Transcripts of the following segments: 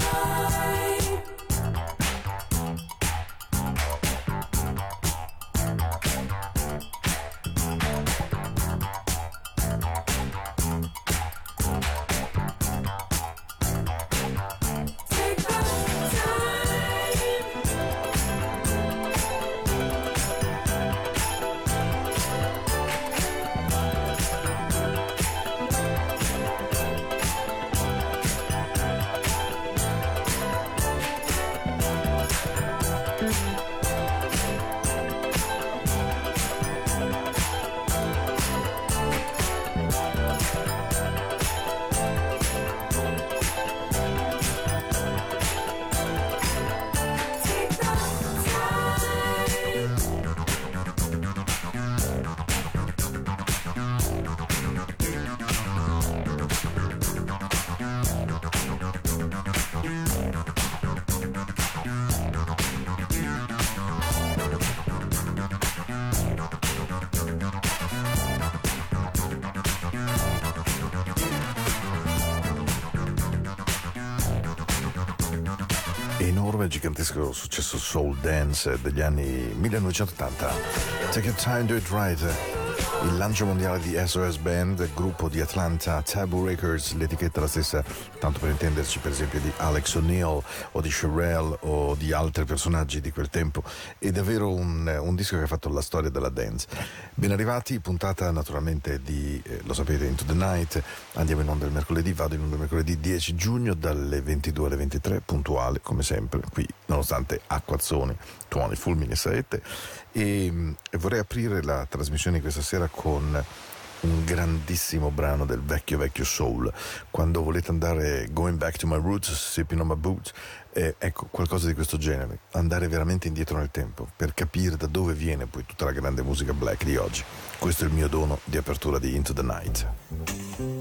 love. Gigantesco successo soul dance degli anni 1980. Take a time, do it right. Il lancio mondiale di SOS Band, gruppo di Atlanta, Taboo Records, l'etichetta la stessa, tanto per intenderci, per esempio di Alex O'Neill o di Sherelle o di altri personaggi di quel tempo. È davvero un, un disco che ha fatto la storia della dance. Ben arrivati, puntata naturalmente di, eh, lo sapete, Into the Night. Andiamo in onda il mercoledì, vado in onda il mercoledì 10 giugno dalle 22 alle 23, puntuale come sempre, qui nonostante acquazzoni, tuoni, fulmini e saette e, e vorrei aprire la trasmissione di questa sera con un grandissimo brano del vecchio vecchio soul quando volete andare going back to my roots sipping on my boots eh, ecco qualcosa di questo genere andare veramente indietro nel tempo per capire da dove viene poi tutta la grande musica black di oggi. Questo è il mio dono di apertura di Into the Night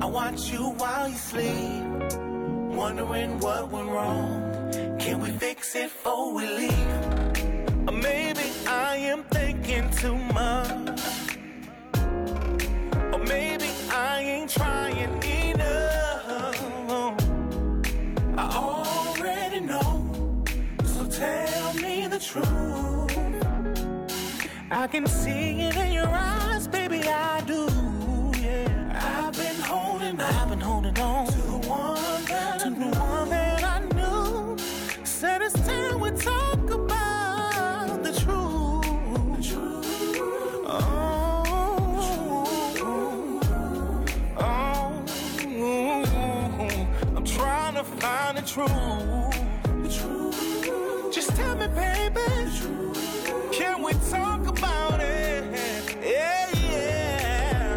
I watch you while you sleep. Wondering what went wrong. Can we fix it before we leave? Or maybe I am thinking too much. Or maybe I ain't trying enough. I already know. So tell me the truth. I can see it in your eyes, baby. I The truth. Just tell me, baby. Can we talk about it? Yeah, yeah.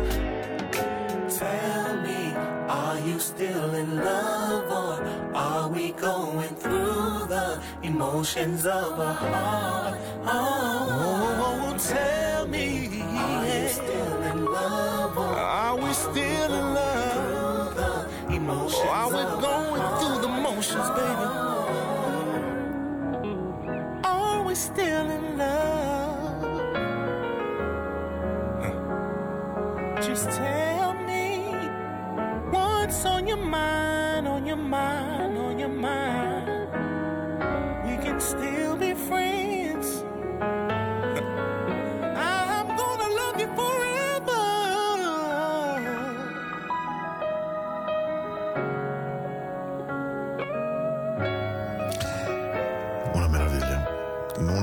Tell me, are you still in love or are we going through the emotions of a heart? Oh, tell me, are you still in love or are we still in love? Emotions or are we going through the motions, baby? Are we still in love? Just tell me what's on your mind,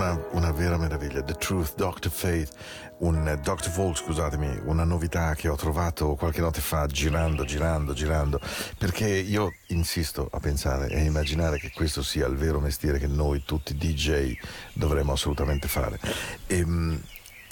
Una, una vera meraviglia. The Truth, Dr. Faith, un eh, Dr. Volt, scusatemi, una novità che ho trovato qualche notte fa girando, girando, girando, perché io insisto a pensare e a immaginare che questo sia il vero mestiere che noi tutti DJ dovremmo assolutamente fare. Ehm,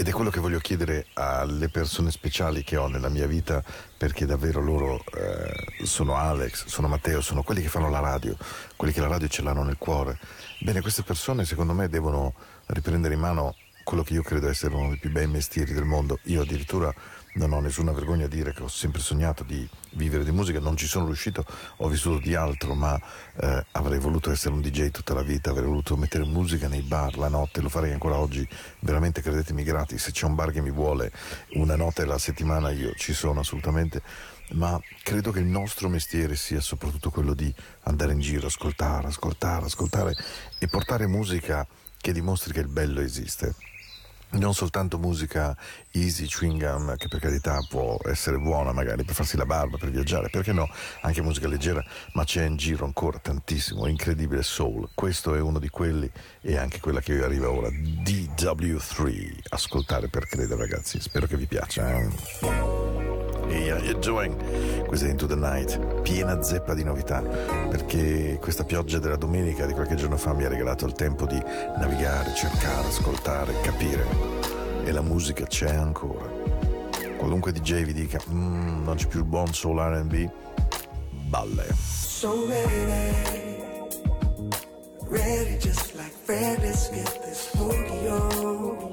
ed è quello che voglio chiedere alle persone speciali che ho nella mia vita, perché davvero loro eh, sono Alex, sono Matteo, sono quelli che fanno la radio, quelli che la radio ce l'hanno nel cuore. Bene, queste persone secondo me devono riprendere in mano quello che io credo essere uno dei più bei mestieri del mondo. Io addirittura non ho nessuna vergogna a dire che ho sempre sognato di vivere di musica, non ci sono riuscito, ho vissuto di altro, ma eh, avrei voluto essere un DJ tutta la vita, avrei voluto mettere musica nei bar la notte, lo farei ancora oggi, veramente credetemi gratis, se c'è un bar che mi vuole una notte alla settimana io ci sono assolutamente, ma credo che il nostro mestiere sia soprattutto quello di andare in giro, ascoltare, ascoltare, ascoltare e portare musica che dimostri che il bello esiste non soltanto musica easy, chewing gum, che per carità può essere buona magari per farsi la barba, per viaggiare, perché no, anche musica leggera, ma c'è in giro ancora tantissimo, incredibile soul. Questo è uno di quelli e anche quella che arriva ora, DW3. Ascoltare per credere ragazzi, spero che vi piaccia. Eh? E how you doing? Questa Into the Night, piena zeppa di novità, perché questa pioggia della domenica di qualche giorno fa mi ha regalato il tempo di navigare, cercare, ascoltare, capire. E la musica c'è ancora. Qualunque DJ vi dica, "Mm, non c'è più il buon soul RB, balle. So ready, ready just like Fred. Let's get this boogie.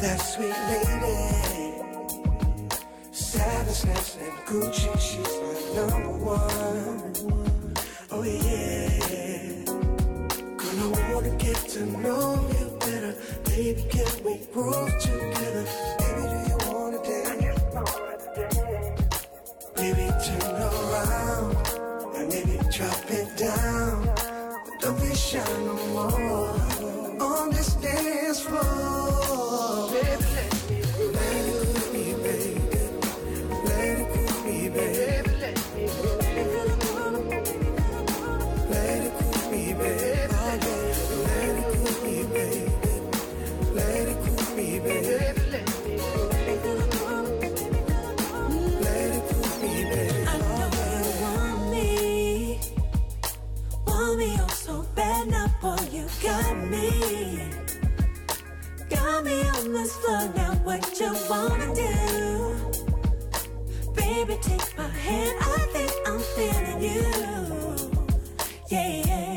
That sweet lady, Savage and Gucci, she's my number one. Oh yeah, girl, I wanna get to know you better. Baby, can we groove together? Baby, do you wanna dance? Baby, turn around and maybe drop it down. But don't be shy no more on this. Got me on this floor now. What you wanna do? Baby, take my hand. I think I'm feeling you. Yeah, yeah.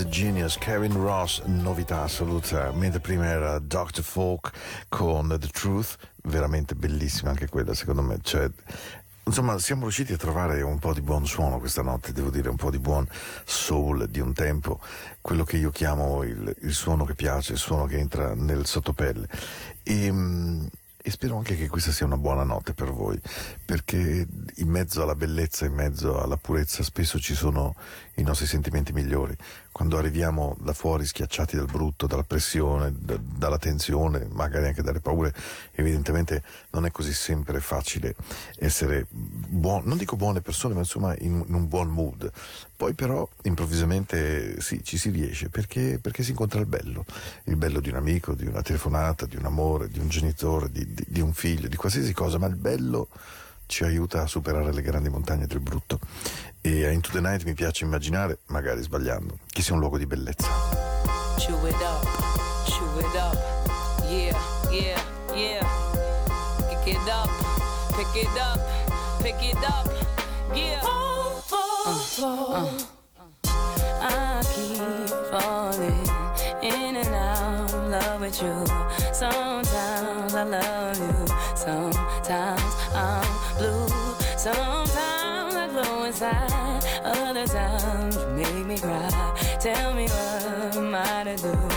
A Genius, Kevin Ross, novità assoluta, mentre prima era Dr. Folk con The Truth, veramente bellissima anche quella secondo me, cioè, insomma siamo riusciti a trovare un po' di buon suono questa notte, devo dire un po' di buon soul di un tempo, quello che io chiamo il, il suono che piace, il suono che entra nel sottopelle e, mm, e spero anche che questa sia una buona notte per voi, perché in mezzo alla bellezza, in mezzo alla purezza, spesso ci sono i nostri sentimenti migliori. Quando arriviamo da fuori schiacciati dal brutto, dalla pressione, da- dalla tensione, magari anche dalle paure, evidentemente non è così sempre facile essere buon, non dico buone persone, ma insomma in, in un buon mood. Poi però improvvisamente sì, ci si riesce perché, perché si incontra il bello, il bello di un amico, di una telefonata, di un amore, di un genitore, di, di- di un figlio, di qualsiasi cosa, ma il bello ci aiuta a superare le grandi montagne del brutto. E a Into the Night mi piace immaginare, magari sbagliando, che sia un luogo di bellezza. Chew it up, chew it up. Yeah, yeah, yeah. Pick it up, pick it up, pick it up. Yeah. Uh, I keep falling in and out of love with you. Sometimes I love you, sometimes I'm blue. Sometimes I glow inside, other times you make me cry. Tell me what am I to do?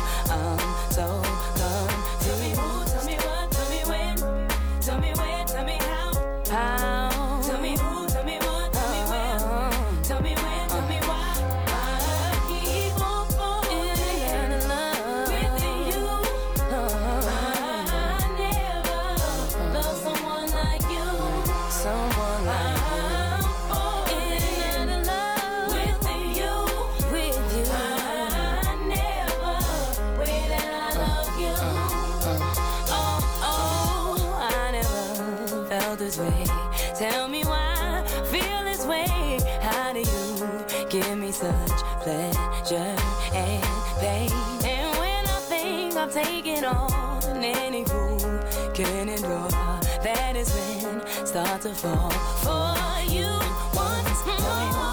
This way. Tell me why I feel this way. How do you give me such pleasure and pain? And when I think I'm taking on any fool can endure, that is when I start to fall for you once more.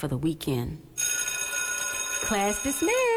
For the weekend. Class dismissed.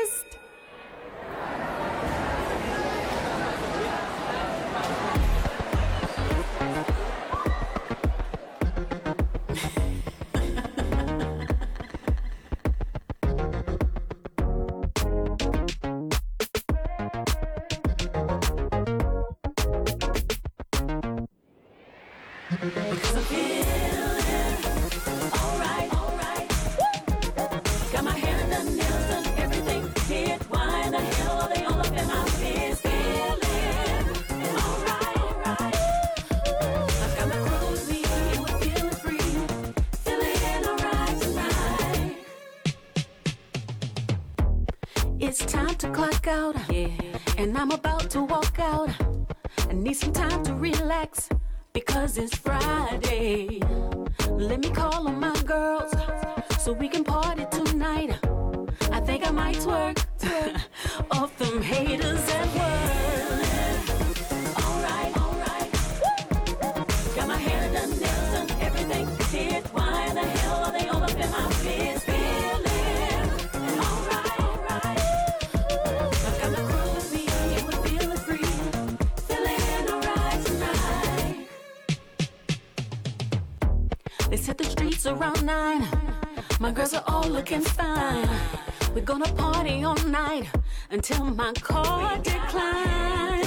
Around nine. My girls are all looking fine. We're gonna party all night until my car declines.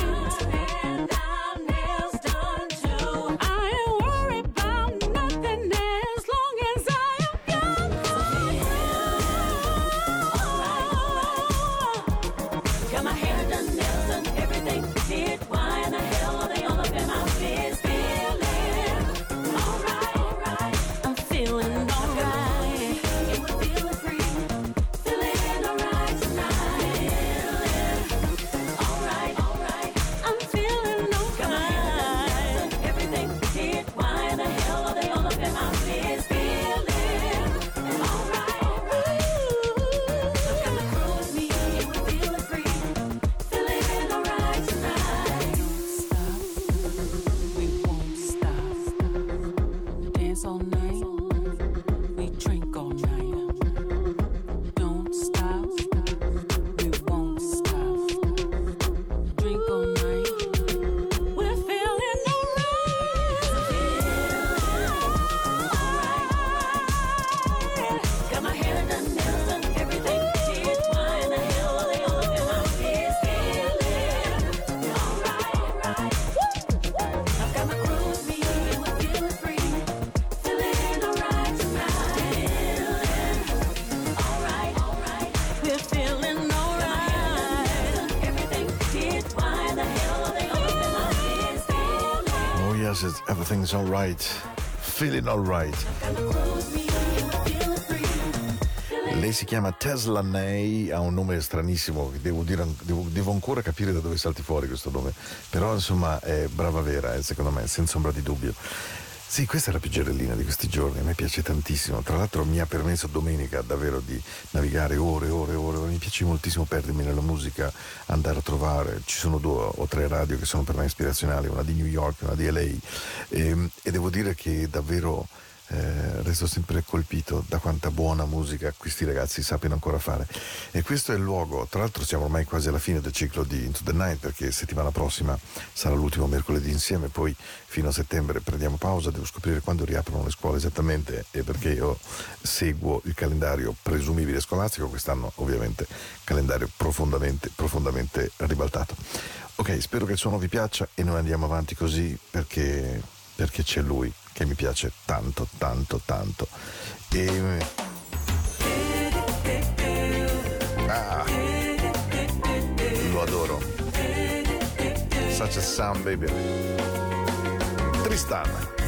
Yes, it's, everything's alright. Feeling alright. Lei si chiama Tesla Ney, ha un nome stranissimo, devo, dire, devo, devo ancora capire da dove salti fuori questo nome, però insomma è brava vera, eh, secondo me, senza ombra di dubbio. Sì, questa è la pigerellina di questi giorni, a me piace tantissimo, tra l'altro mi ha permesso domenica davvero di navigare ore e ore e ore, mi piace moltissimo perdermi nella musica, andare a trovare, ci sono due o tre radio che sono per me ispirazionali, una di New York, una di LA, e, e devo dire che davvero eh, resto sempre colpito da quanta buona musica questi ragazzi sappiano ancora fare. E questo è il luogo, tra l'altro siamo ormai quasi alla fine del ciclo di Into the Night perché settimana prossima sarà l'ultimo mercoledì insieme, poi fino a settembre prendiamo pausa, devo scoprire quando riaprono le scuole esattamente e perché io seguo il calendario presumibile scolastico, quest'anno ovviamente calendario profondamente, profondamente ribaltato. Ok, spero che il suono vi piaccia e noi andiamo avanti così perché, perché c'è lui che mi piace tanto, tanto, tanto. E... Ah, lo adoro. Such a sound baby. Tristan.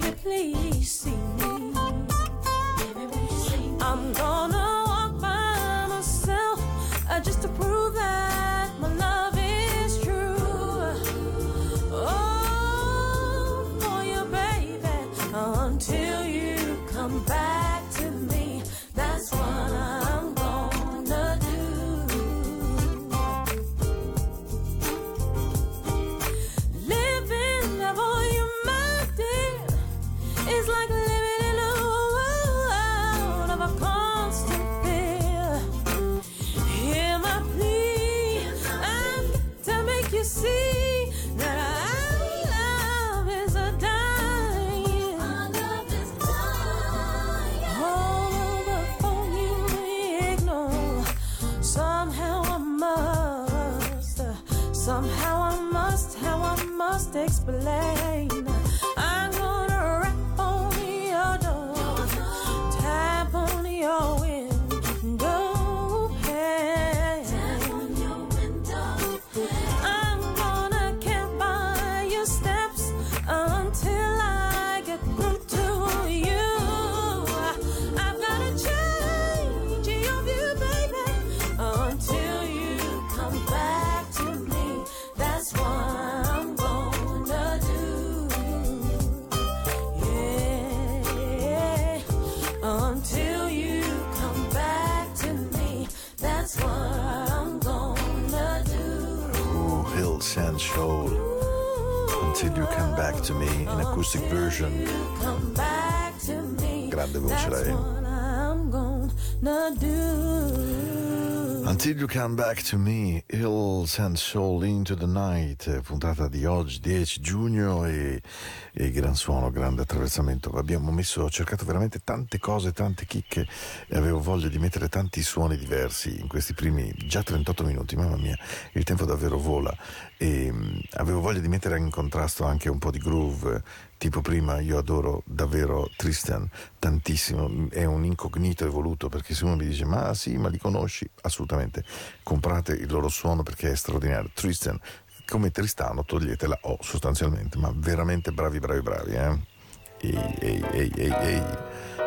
baby, please. Until you come back to me, Hills and Soul into the Night, puntata di oggi 10 giugno e, e gran suono, grande attraversamento. Abbiamo messo, ho cercato veramente tante cose, tante chicche e avevo voglia di mettere tanti suoni diversi in questi primi già 38 minuti, mamma mia, il tempo davvero vola e mh, avevo voglia di mettere in contrasto anche un po' di groove tipo prima io adoro davvero Tristan tantissimo, è un incognito evoluto perché se uno mi dice ma sì, ma li conosci? Assolutamente, comprate il loro suono perché è straordinario. Tristan, come Tristano, togliete la O sostanzialmente, ma veramente bravi, bravi, bravi. Eh? Ehi, ehi, ehi, ehi, ehi.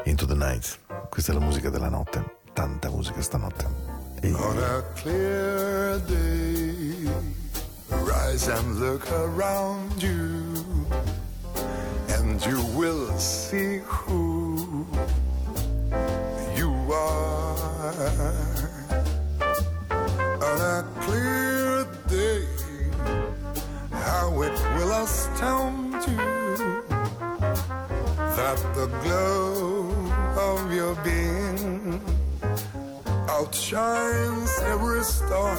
Into the night, questa è la musica della notte, tanta musica stanotte. Ehi. On a clear day, rise and look around you, and you will see who you are. On a clear day, how it will astound you that the glow of your being outshines every star.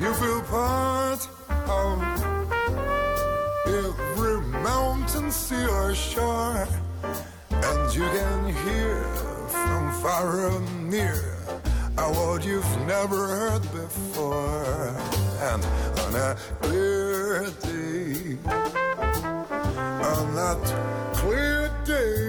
You feel part of mountain, sea, or shore, and you can hear from far and near a word you've never heard before. And on a clear day, on that clear day,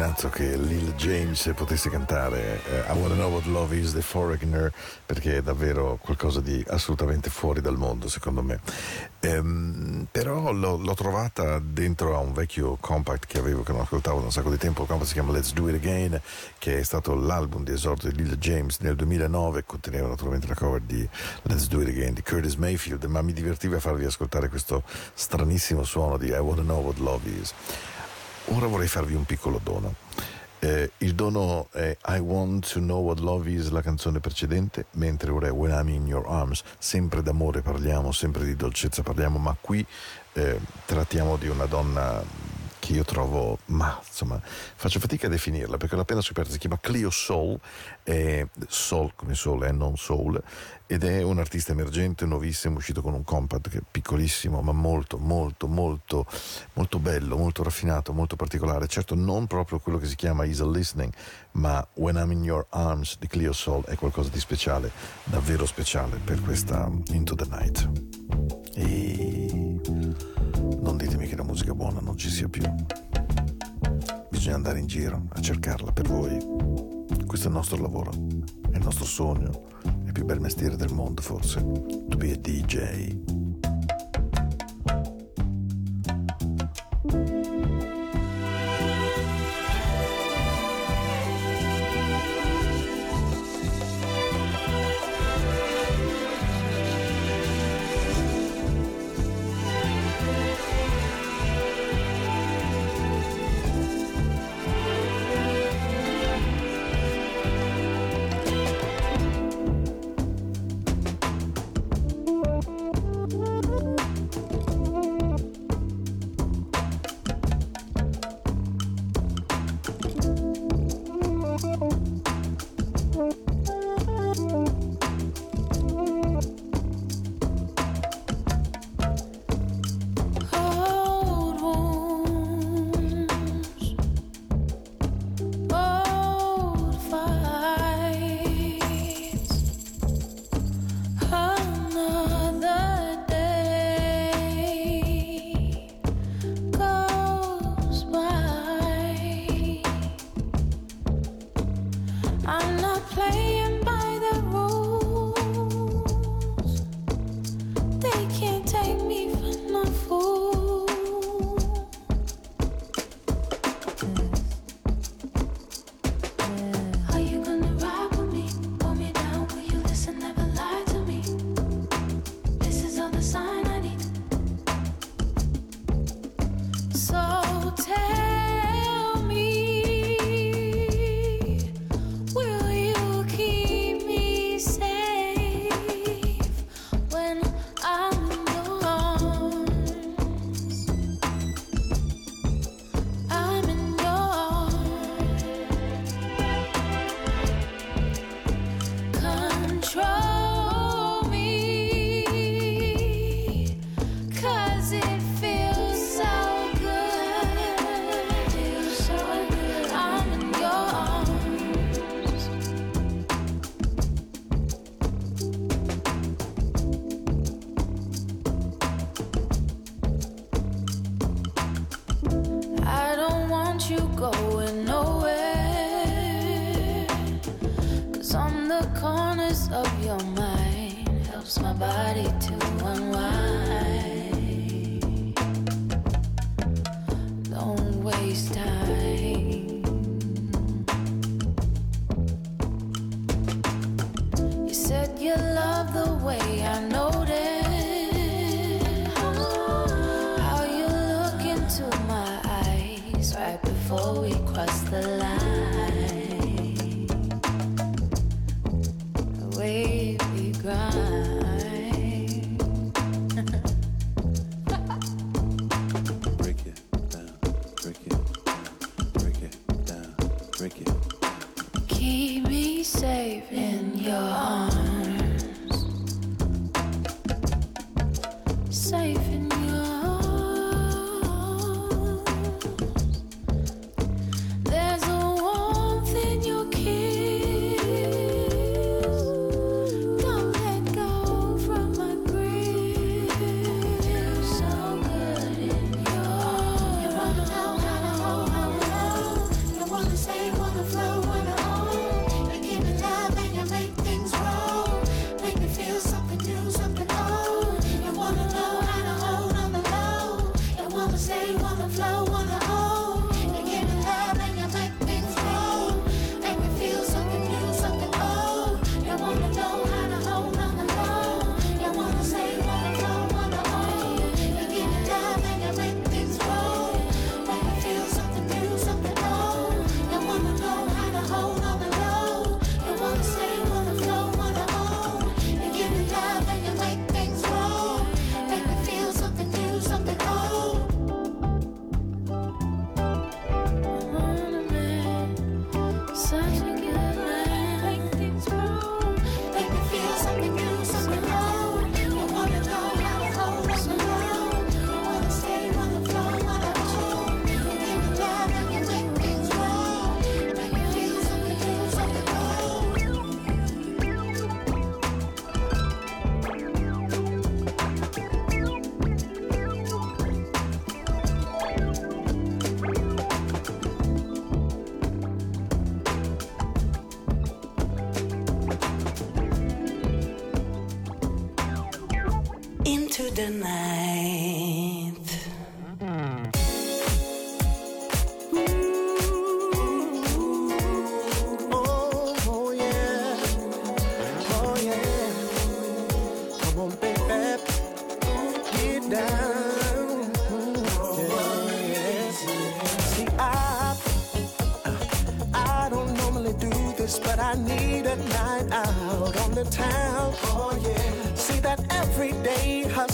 immaginato che Lil James potesse cantare eh, I Wanna Know What Love Is The Foreigner perché è davvero qualcosa di assolutamente fuori dal mondo secondo me. Ehm, però l'ho, trovata dentro a un vecchio compact che avevo che non ascoltavo da un sacco di tempo il compact si chiama Let's Do It Again che è stato l'album di esordio di Lil James nel 2009 conteneva naturalmente la cover di Let's Do It Again di Curtis Mayfield ma mi divertiva farvi ascoltare questo stranissimo suono di I Wanna Know What Love Is Ora vorrei farvi un piccolo dono. Eh, il dono è I Want to Know What Love Is, la canzone precedente, mentre ora è When I'm in Your Arms. Sempre d'amore parliamo, sempre di dolcezza parliamo, ma qui eh, trattiamo di una donna che io trovo, ma insomma, faccio fatica a definirla perché l'ho appena scoperta, si chiama Clio Soul, è Soul come Soul, è non Soul, ed è un artista emergente, nuovissimo, uscito con un compact che è piccolissimo, ma molto, molto, molto, molto bello, molto raffinato, molto particolare. Certo, non proprio quello che si chiama Easy Listening, ma When I'm in Your Arms di Clio Soul è qualcosa di speciale, davvero speciale per questa Into the Night. E musica buona non ci sia più. Bisogna andare in giro a cercarla per voi. Questo è il nostro lavoro, è il nostro sogno, è il più bel mestiere del mondo forse. To be a DJ.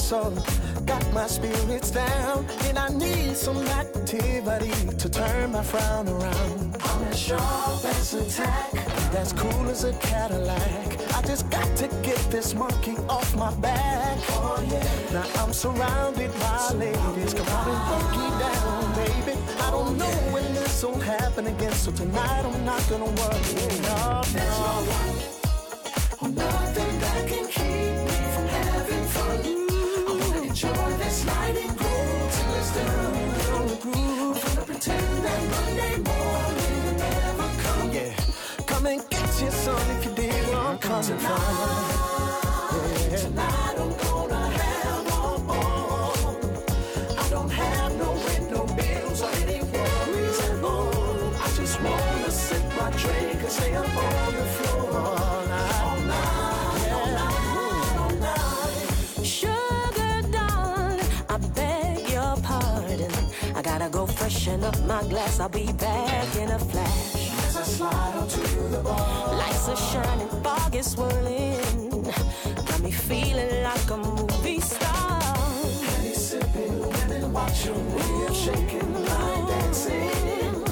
Hustle got my spirits down, and I need some activity to turn my frown around. I'm as sharp as a tack, as cool as a Cadillac. I just got to get this monkey off my back. Oh yeah. Now I'm surrounded by ladies. Come on and it down, baby. I don't know when this will happen again, so tonight I'm not gonna worry. No, no from. Yeah. Tonight I'm gonna have. I don't have no or any. I just wanna sip my drink and stay up on the floor all night. All night, all night. Sugar darling, I beg your pardon. I gotta go freshen up my glass. I'll be back in a flash. Slide onto the bar. Lights are shining, fog is swirling. Got me feeling like a movie star. Penny sipping, women watching I'm shaking, line dancing.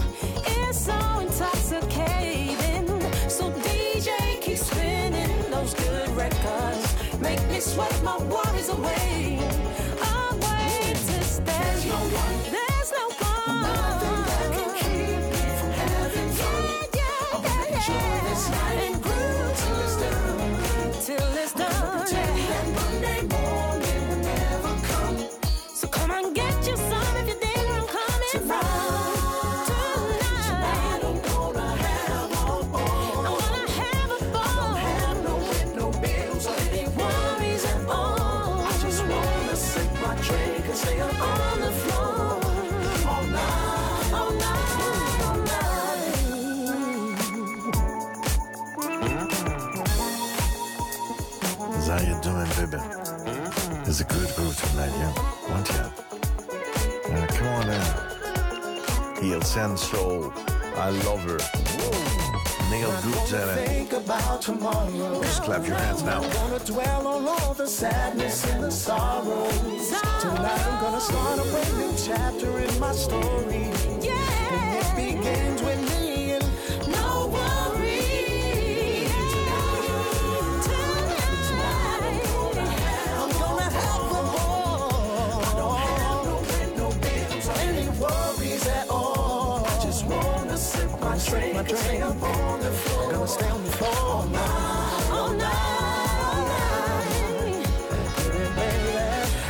It's so intoxicating. So DJ keep spinning those good records. Make me sweat my worries away. To stay. There's no one, There's no one. It's a good groove tonight, yeah? Want ya? Uh, come on in. Heel Sand Soul. I love her. Neil Gutzeller. Think. Just clap your hands now. I'm gonna dwell on all the sadness and the sorrows. Tonight I'm gonna start a brand new chapter in my story. And it begins with me my drink, and stay up on the floor. Gonna stay on the floor all night, all night.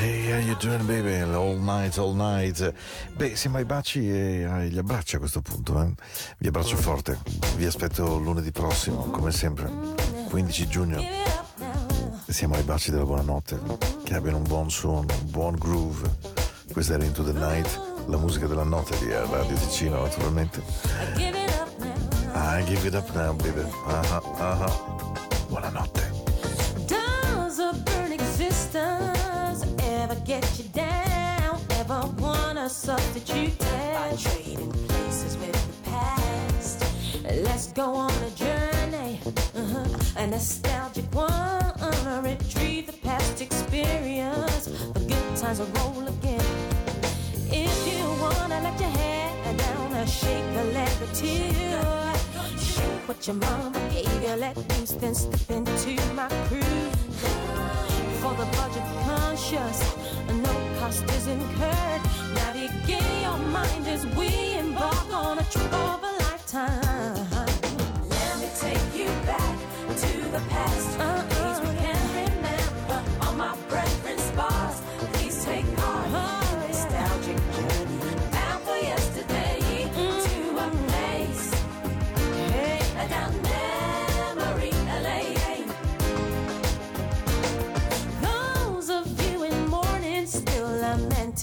Hey, how you doing, baby? All night, all night. Beh, siamo ai baci e agli abbracci a questo punto. Eh? Vi abbraccio forte. Vi aspetto lunedì prossimo, come sempre, 15 giugno. Siamo ai baci della buonanotte. Che abbiano un buon suono, un buon groove. Questa era Into the Night, la musica della notte di Radio Ticino, naturalmente. I give it up now, baby. Ah, ah, ah. Buonanotte. Does a burn existence ever get you down? Ever wanna substitute by trading places with the past? Let's go on a journey, uh-huh, a nostalgic one. Retrieve the past experience. The good times will roll again. If you wanna let your down, uh, shake leg. What your mama gave you. Let loose, then step into my crew. For the budget conscious, no cost is incurred. Navigate your mind as we embark on a trip of a lifetime.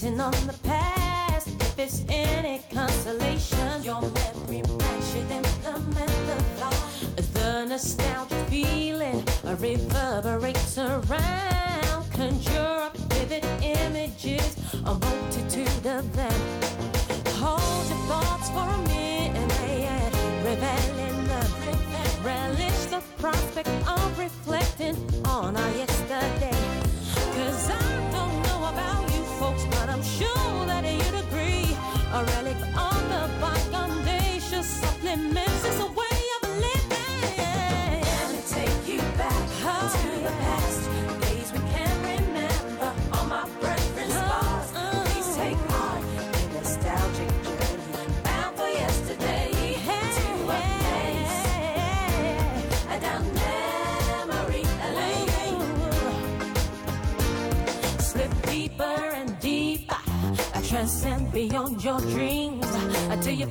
reflecting on the past. If it's any consolation, your memory richer than the methodology. The nostalgic feeling reverberates around. Conjure up vivid images, a multitude of them. Hold your thoughts for a minute, revel in them. relish the prospect of reflecting on our yesterday. I'm sure that you'd agree. A relic on the back, audacious supplement. your dreams. Until you